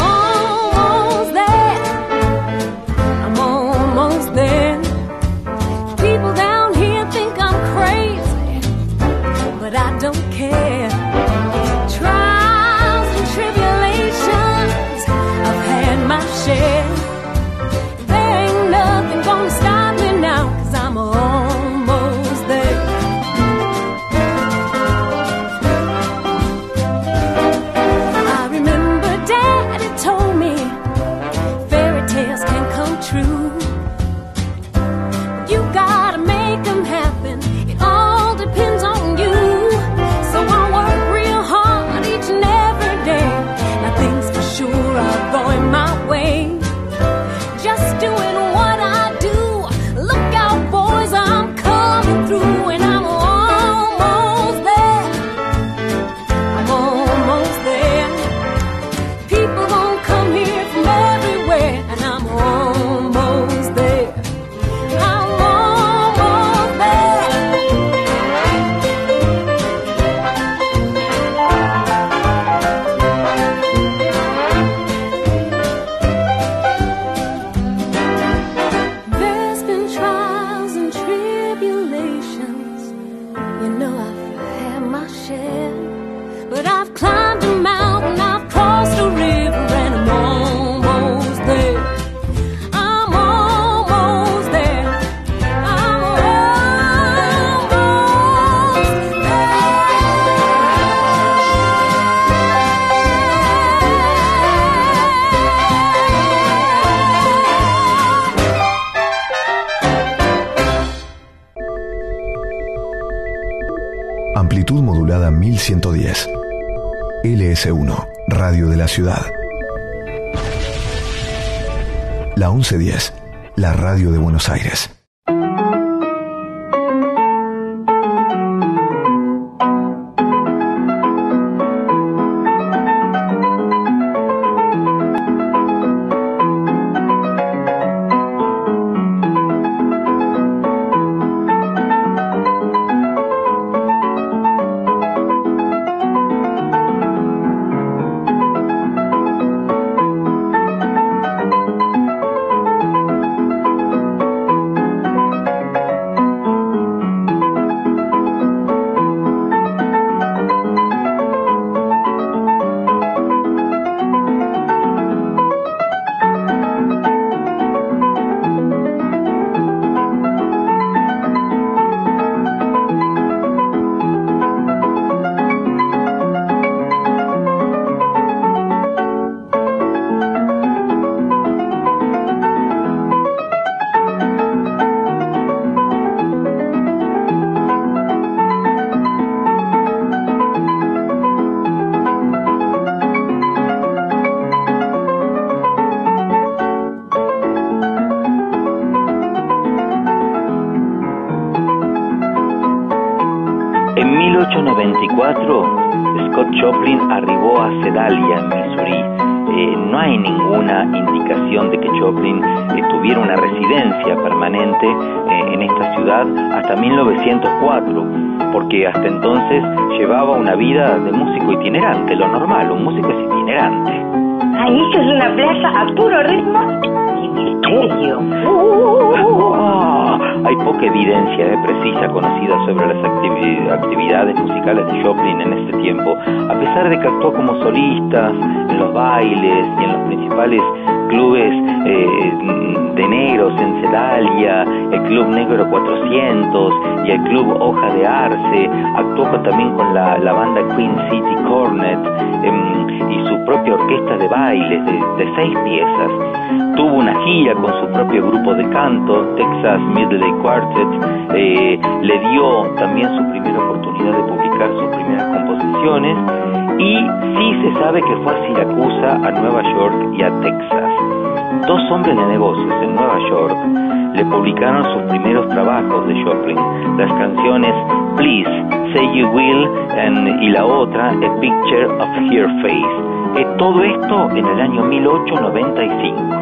S1: LS1, Radio de la Ciudad. La 1110, la radio de Buenos Aires.
S3: 1904, porque hasta entonces llevaba una vida de músico itinerante, lo normal, un músico es itinerante.
S2: Ay, esto es una plaza a puro ritmo y misterio.
S3: Ah, hay poca evidencia eh, precisa conocida sobre las activi- actividades musicales de Joplin en este tiempo, a pesar de que actuó como solista en los bailes y en los principales clubes de el Club Negro 400 y el Club Hoja de Arce, actuó también con la, la banda Queen City Cornet em, y su propia orquesta de bailes de, de seis piezas. Tuvo una gira con su propio grupo de canto, Texas Midley Quartet, eh, le dio también su primera oportunidad de publicar sus primeras composiciones y sí se sabe que fue a Siracusa, a Nueva York y a Texas. Dos hombres de negocios en Nueva York le publicaron sus primeros trabajos de Joplin, las canciones Please, Say You Will and- y la otra A Picture of Her Face. Eh, todo esto en el año 1895.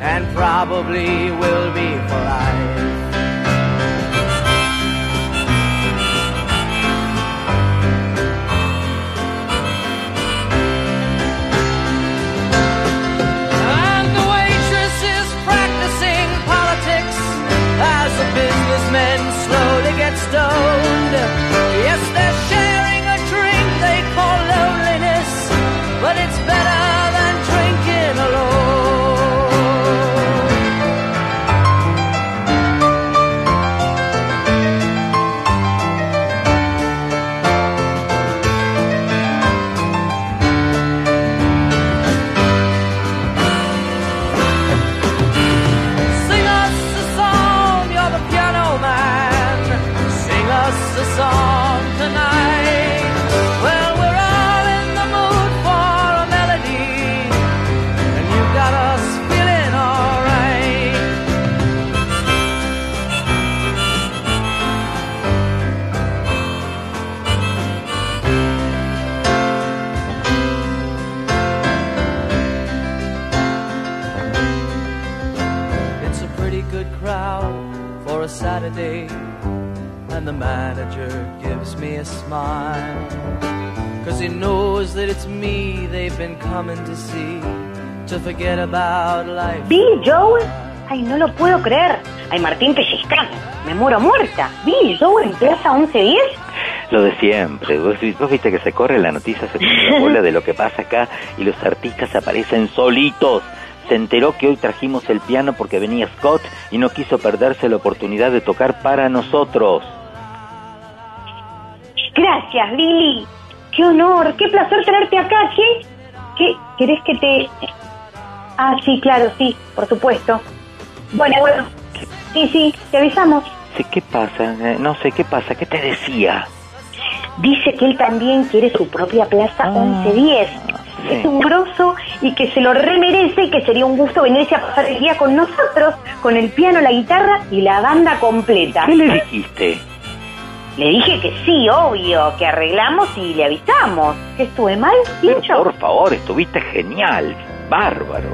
S15: and probably will be for life. And the waitress practicing politics as the businessmen slowly get stoned. Yes, they're sharing a drink they call loneliness, but it's better smile. Cause he knows that it's me they've been coming to see, to forget about life.
S2: Billy Joel. Ay, no lo puedo creer. Ay, Martín pellizcando. Me muero muerta. Billy Joel en Plaza 1110.
S3: Lo de siempre. Vos, vos viste que se corre la noticia, se corre la bola de lo que pasa acá y los artistas aparecen solitos. Se enteró que hoy trajimos el piano porque venía Scott y no quiso perderse la oportunidad de tocar para nosotros.
S2: Gracias, Billy. Qué honor, qué placer tenerte acá. ¿Qué? ¿Qué? ¿Querés que te...? Ah, sí, claro, sí, por supuesto. Bueno, bueno. Sí, sí, te avisamos.
S3: Sí, ¿Qué pasa? Eh, No sé, ¿qué pasa? ¿Qué te decía?
S2: Dice que él también quiere su propia plaza 1110. Es un grosso y que se lo remerece y que sería un gusto venirse a pasar el día con nosotros, con el piano, la guitarra y la banda completa.
S3: ¿Qué le dijiste?
S2: Le dije que sí, obvio, que arreglamos y le avisamos. ¿Que estuve mal, Pincho?
S3: Por favor, estuviste genial. Bárbaro.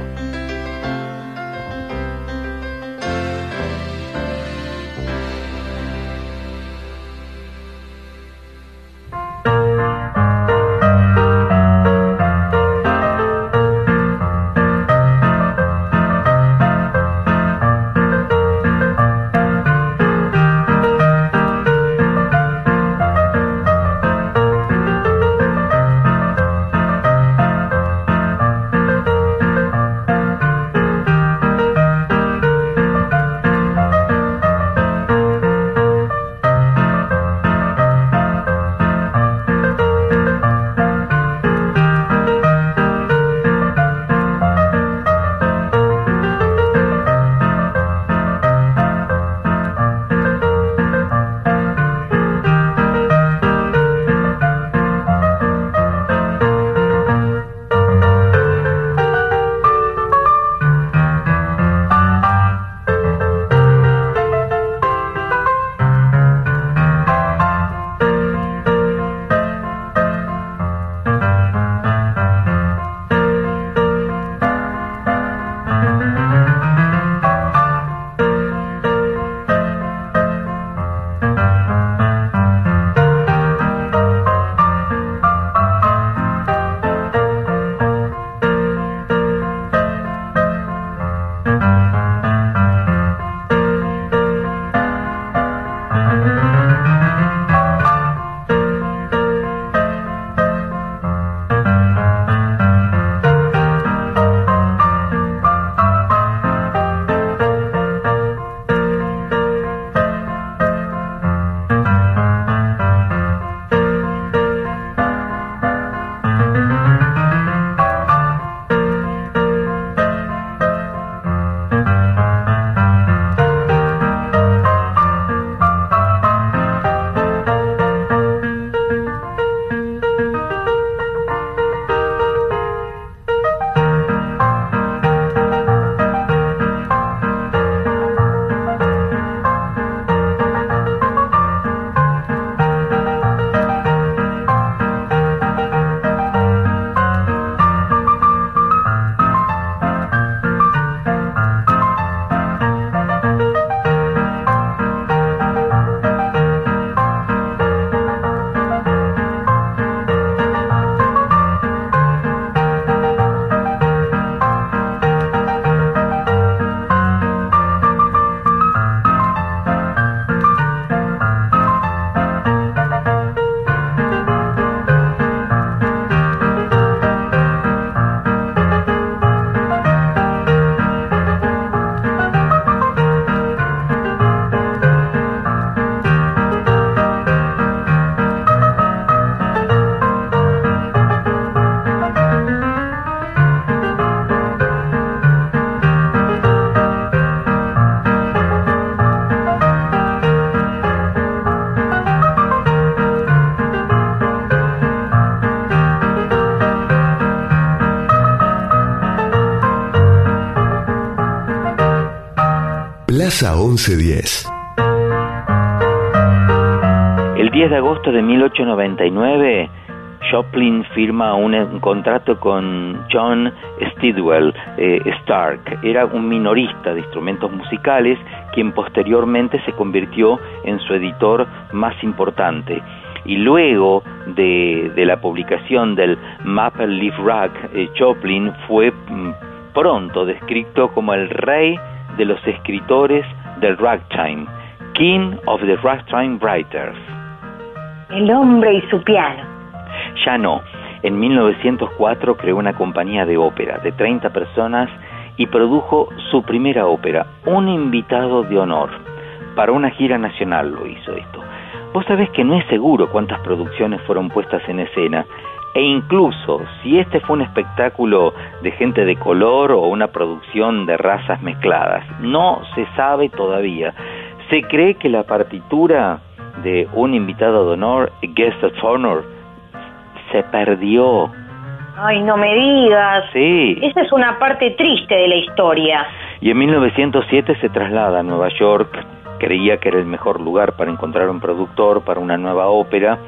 S1: Plaza 1110.
S3: El 10 de agosto de 1899, Joplin firma un, contrato con John Stidwell eh, Stark. Era un minorista de instrumentos musicales quien posteriormente se convirtió en su editor más importante. Y luego de, de la publicación del Maple Leaf Rag, eh, fue mm, pronto descrito como el rey de los escritores del ragtime, King of the Ragtime Writers.
S2: El hombre y su piano.
S3: Ya no. En 1904 creó una compañía de ópera de 30 personas y produjo su primera ópera, Un invitado de honor. Para una gira nacional lo hizo esto. Vos sabés que no es seguro cuántas producciones fueron puestas en escena e incluso si este fue un espectáculo de gente de color o una producción de razas mezcladas. No se sabe todavía. Se cree que la partitura de un invitado de honor, Guest of Honor, se perdió.
S2: Ay, no me digas.
S3: Sí.
S2: Esa es una parte triste de la historia.
S3: Y en 1907 se traslada a Nueva York. Creía que era el mejor lugar para encontrar un productor para una nueva ópera,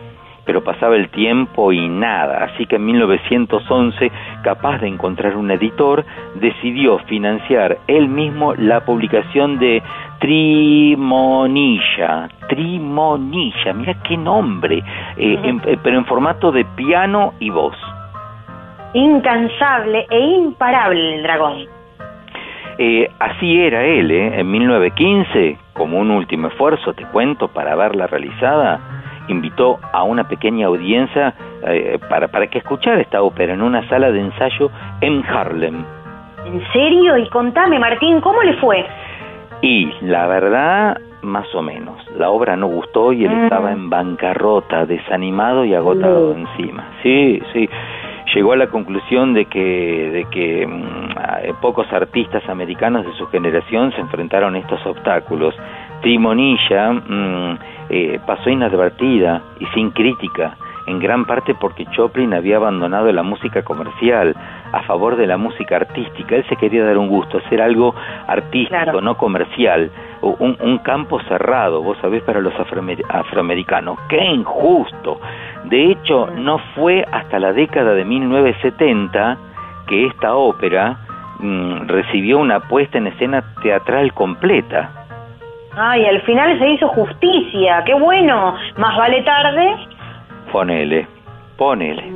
S3: pero pasaba el tiempo y nada. Así que en 1911, capaz de encontrar un editor, decidió financiar él mismo la publicación de Trimonilla. Trimonilla, mira qué nombre. Eh, en- eh, pero en formato de piano y voz.
S2: Incansable e imparable el dragón.
S3: Eh, así era él, ¿eh? En 1915, como un último esfuerzo, te cuento, para verla realizada, invitó a una pequeña audiencia eh, para, para que escuchara esta ópera en una sala de ensayo en Harlem.
S2: ¿En serio? Y contame, Martín, ¿cómo le fue?
S3: Y la verdad, más o menos. La obra no gustó y él
S2: Mm.
S3: estaba en bancarrota, desanimado y agotado
S2: Mm.
S3: encima. Sí, sí. Llegó a la conclusión de que, de que mm, eh, pocos artistas americanos de su generación se enfrentaron a estos obstáculos. Trimonilla mm, eh, pasó inadvertida y sin crítica, en gran parte porque Choplin había abandonado la música comercial a favor de la música artística. Él se quería dar un gusto, hacer algo artístico, no comercial, un, un campo cerrado, vos sabés, para los afroamer- afroamericanos. ¡Qué injusto! De hecho, no fue hasta la década de 1970 que esta ópera mm, recibió una puesta en escena teatral completa.
S2: Ay, al final se hizo justicia. ¡Qué bueno! Más vale tarde.
S3: Ponele, ponele.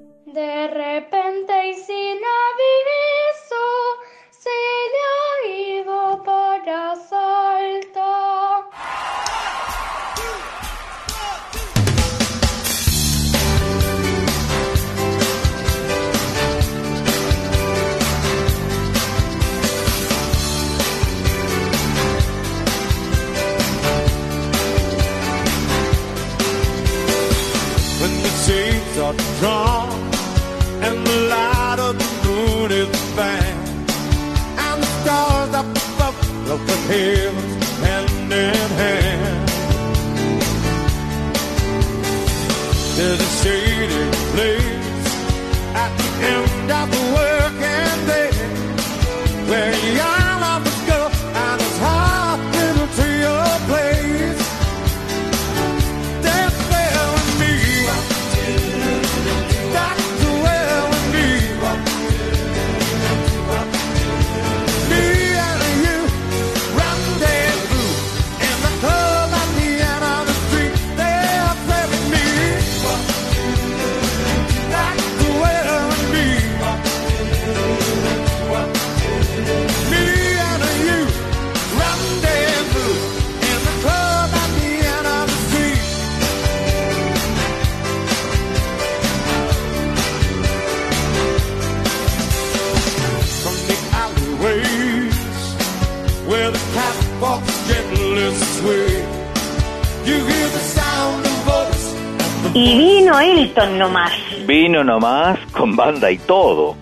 S2: Elton nomás.
S3: Vino nomás con banda y todo.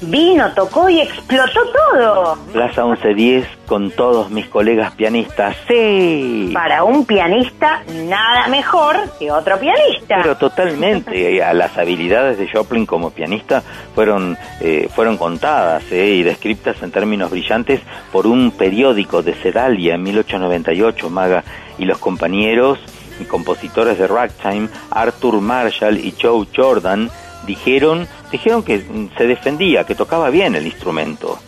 S2: Vino, tocó y explotó todo.
S3: Plaza 1110 con todos mis colegas pianistas. Sí.
S2: Para un pianista, nada mejor que otro pianista.
S3: Pero totalmente, las habilidades de Joplin como pianista fueron, eh, fueron contadas eh, y descritas en términos brillantes por un periódico de Sedalia en 1898, Maga, y los compañeros y compositores de ragtime, Arthur Marshall y Joe Jordan, dijeron, dijeron que se defendía, que tocaba bien el instrumento.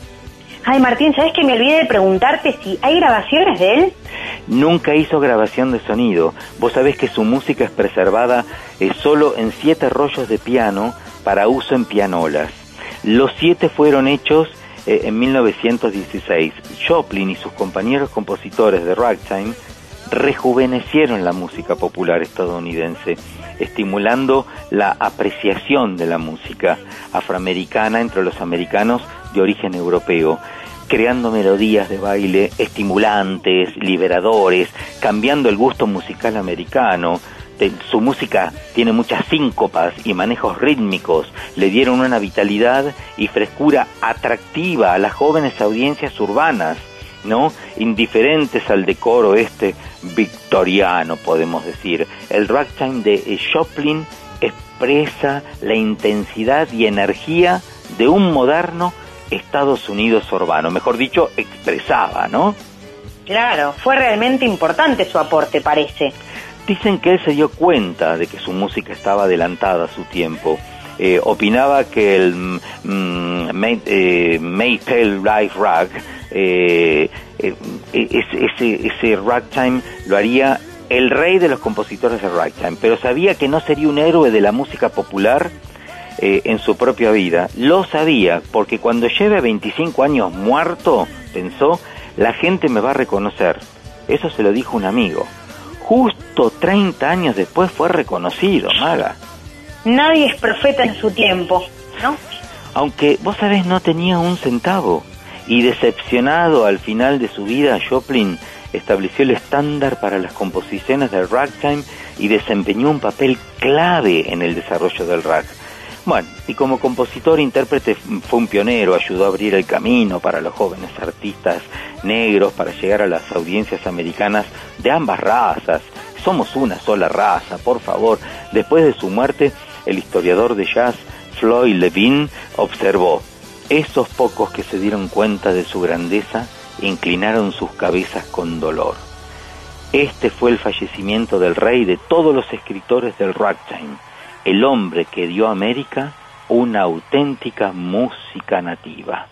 S2: Ay, Martín, ¿sabes que me olvidé de preguntarte si hay grabaciones de él?
S3: Nunca hizo grabación de sonido. Vos sabés que su música es preservada eh, solo en siete rollos de piano para uso en pianolas. Los siete fueron hechos eh, en 1916. Joplin y sus compañeros compositores de ragtime rejuvenecieron la música popular estadounidense, estimulando la apreciación de la música afroamericana entre los americanos de origen europeo, creando melodías de baile estimulantes, liberadores, cambiando el gusto musical americano. Su música tiene muchas síncopas y manejos rítmicos, le dieron una vitalidad y frescura atractiva a las jóvenes audiencias urbanas. ¿no? Indiferentes al decoro este victoriano, podemos decir. El ragtime de Joplin expresa la intensidad y energía de un moderno Estados Unidos urbano. Mejor dicho, expresaba, ¿no?
S2: Claro, fue realmente importante su aporte, parece.
S3: Dicen que él se dio cuenta de que su música estaba adelantada a su tiempo. Eh, opinaba que el mm, mm, May- eh, Life Rag, eh, eh, ese, ese, ese ragtime lo haría el rey de los compositores de ragtime, pero sabía que no sería un héroe de la música popular eh, en su propia vida. Lo sabía porque cuando lleve 25 años muerto, pensó, la gente me va a reconocer. Eso se lo dijo un amigo. Justo 30 años después fue reconocido, Maga.
S2: Nadie es profeta en su tiempo, ¿no?
S3: Aunque vos sabés no tenía un centavo. Y decepcionado al final de su vida, Joplin estableció el estándar para las composiciones del ragtime y desempeñó un papel clave en el desarrollo del rag. Bueno, y como compositor e intérprete fue un pionero, ayudó a abrir el camino para los jóvenes artistas negros para llegar a las audiencias americanas de ambas razas. Somos una sola raza, por favor. Después de su muerte, el historiador de jazz Floyd Levine observó, esos pocos que se dieron cuenta de su grandeza inclinaron sus cabezas con dolor. Este fue el fallecimiento del rey de todos los escritores del ragtime, el hombre que dio a América una auténtica música nativa.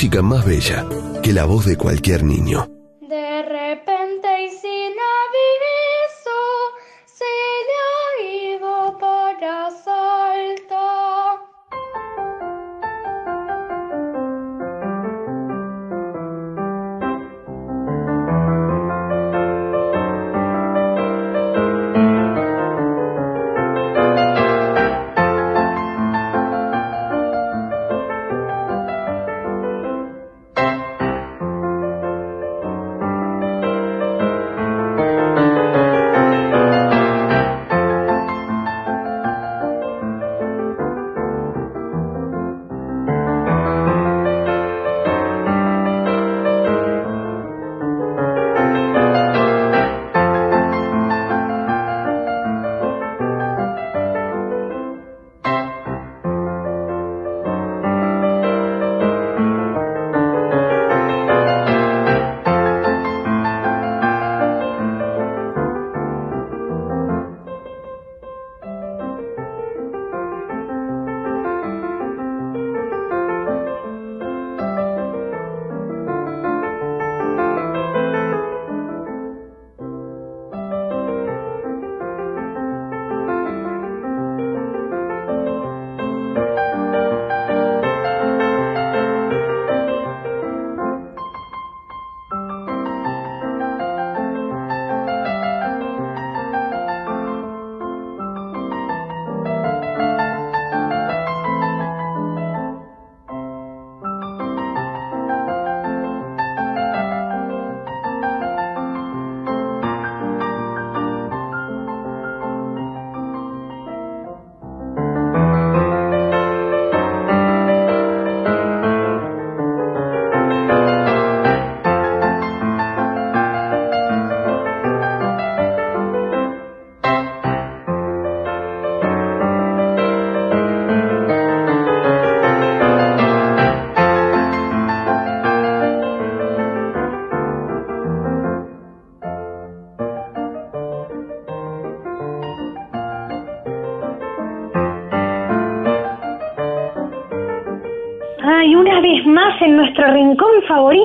S1: Música más bella que la voz de cualquier niño.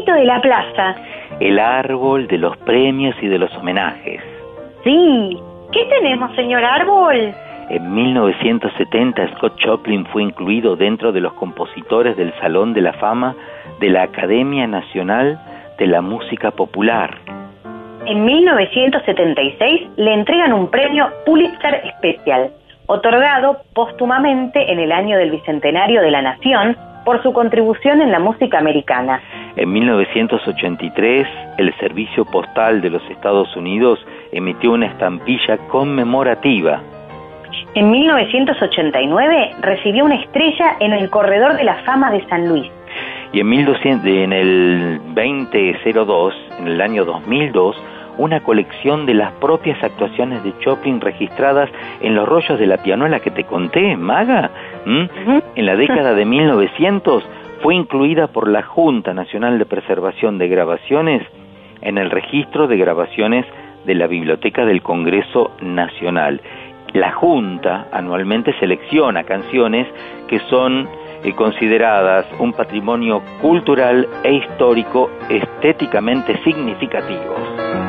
S16: De
S2: la plaza.
S3: El árbol de los premios y de los homenajes.
S2: Sí. ¿Qué tenemos, señor Árbol?
S3: En 1970 Scott Joplin fue incluido dentro de los compositores del Salón de la Fama de la Academia Nacional de la Música Popular.
S2: En 1976 le entregan un premio Pulitzer Special, otorgado póstumamente en el año del Bicentenario de la Nación por su contribución en la música americana.
S3: En 1983, el Servicio Postal de los Estados Unidos emitió una estampilla conmemorativa.
S2: En 1989 recibió una estrella en el Corredor de la Fama de San Luis.
S3: Y en, 1200 en el 2002, en el año 2002, una colección de las propias actuaciones de Choplin registradas en los rollos de la pianola que te conté, Maga. En la década de 1900 fue incluida por la Junta Nacional de Preservación de Grabaciones en el registro de grabaciones de la Biblioteca del Congreso Nacional. La Junta anualmente selecciona canciones que son eh, consideradas un patrimonio cultural e histórico estéticamente significativos.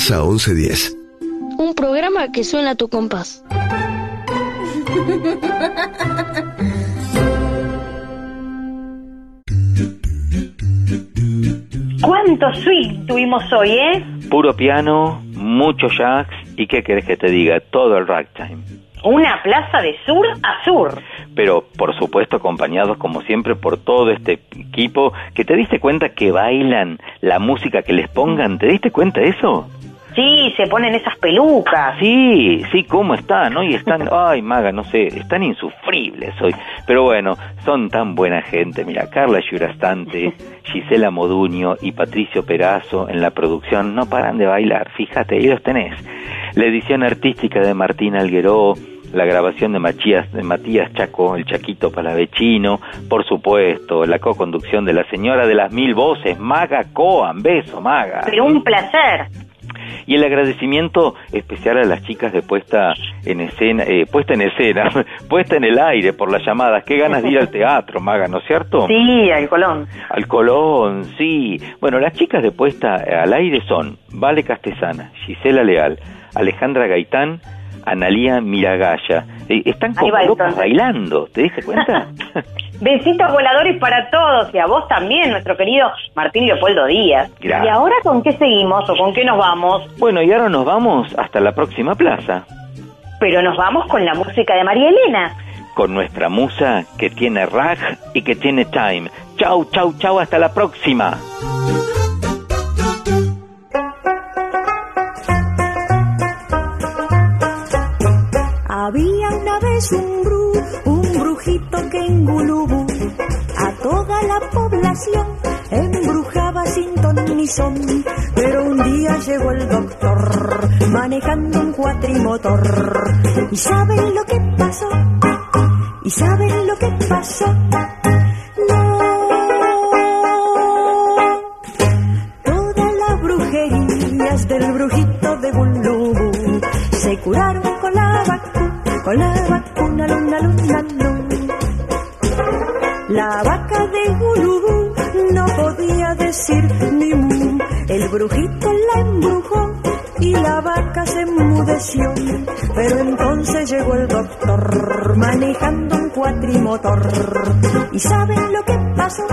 S17: Plaza 1110.
S4: Un programa que suena a tu compás.
S2: ¿Cuánto swing tuvimos hoy, eh?
S3: Puro piano, mucho jazz y qué querés que te diga, todo el ragtime.
S2: Una plaza de sur a sur.
S3: Pero por supuesto acompañados como siempre por todo este equipo que te diste cuenta que bailan la música que les pongan, ¿te diste cuenta de eso?
S2: Sí, se ponen esas pelucas.
S3: Sí, sí, ¿cómo están? Hoy están, ay, maga, no sé, están insufribles hoy. Pero bueno, son tan buena gente. Mira, Carla Yurastante, Gisela Moduño y Patricio Perazo en la producción no paran de bailar. Fíjate, ahí los tenés. La edición artística de Martín Algueró, la grabación de Matías, de Matías Chaco, el Chaquito Palavecino, por supuesto, la co-conducción de la señora de las mil voces, Maga Coan, beso, Maga.
S2: Pero un placer.
S3: Y el agradecimiento especial a las chicas de puesta en escena, eh, puesta en escena, puesta en el aire por las llamadas. Qué ganas de ir al teatro, Maga, ¿no es cierto?
S2: Sí, al Colón.
S3: Al Colón, sí. Bueno, las chicas de puesta al aire son Vale Castesana, Gisela Leal, Alejandra Gaitán, Analía Miragaya. Eh, están como locas bailando, ¿te diste cuenta?
S2: Besitos voladores para todos y a vos también, nuestro querido Martín Leopoldo Díaz.
S3: Gracias.
S2: ¿Y ahora con qué seguimos o con qué nos vamos?
S3: bueno, y ahora nos vamos hasta la próxima plaza,
S2: Pero nos vamos con la música de María Elena.
S3: con nuestra musa que tiene rag y que tiene time. Chau, chau, chau, hasta la próxima.
S18: Había una vez un bru, brujito que en Gulubú a toda la población embrujaba sin ton ni son. Pero un día llegó el doctor manejando un cuatrimotor. ¿Y saben lo que pasó? ¿Y saben lo que pasó? Todas las brujerías del brujito de Gulubú se curaron con la vacuna, con la vacuna, luna, luna, luna. La vaca de Gulubú no podía decir ni mu. El brujito la embrujó y la vaca se enmudeció. Pero entonces llegó el doctor manejando un cuatrimotor. ¿Y saben lo que pasó?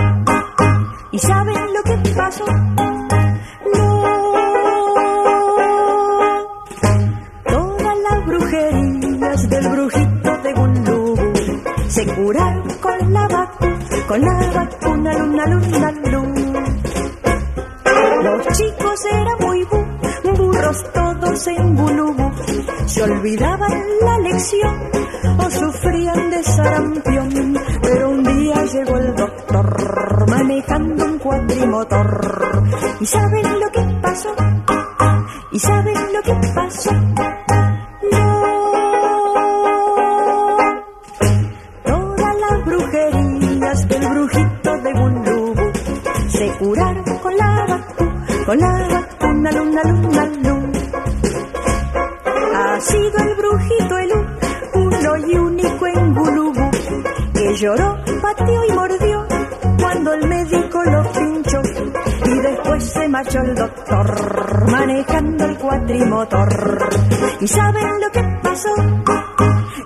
S18: ¿Y saben lo que pasó? Todas las brujerías del brujito de Gulubú se curaron con la vacuna, con la vacuna, luna, luna, luna. Los chicos eran muy bu- burros todos en Gulubú, se olvidaban la lección o sufrían de sarampión. Pero un día llegó el doctor manejando un cuatrimotor. ¿Y saben lo que pasó? ¿Y saben lo que pasó? La vacuna, luna, luna, luna. Ha sido el brujito el uno y único en Gulubú que lloró, pateó y mordió cuando el médico lo pinchó. Y después se marchó el doctor manejando el cuatrimotor. ¿Y saben lo que pasó?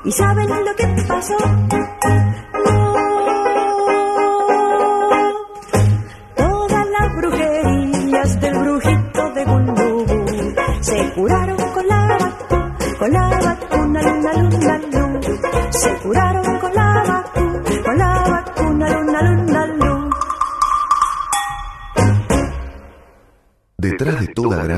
S18: ¿Y saben lo que pasó?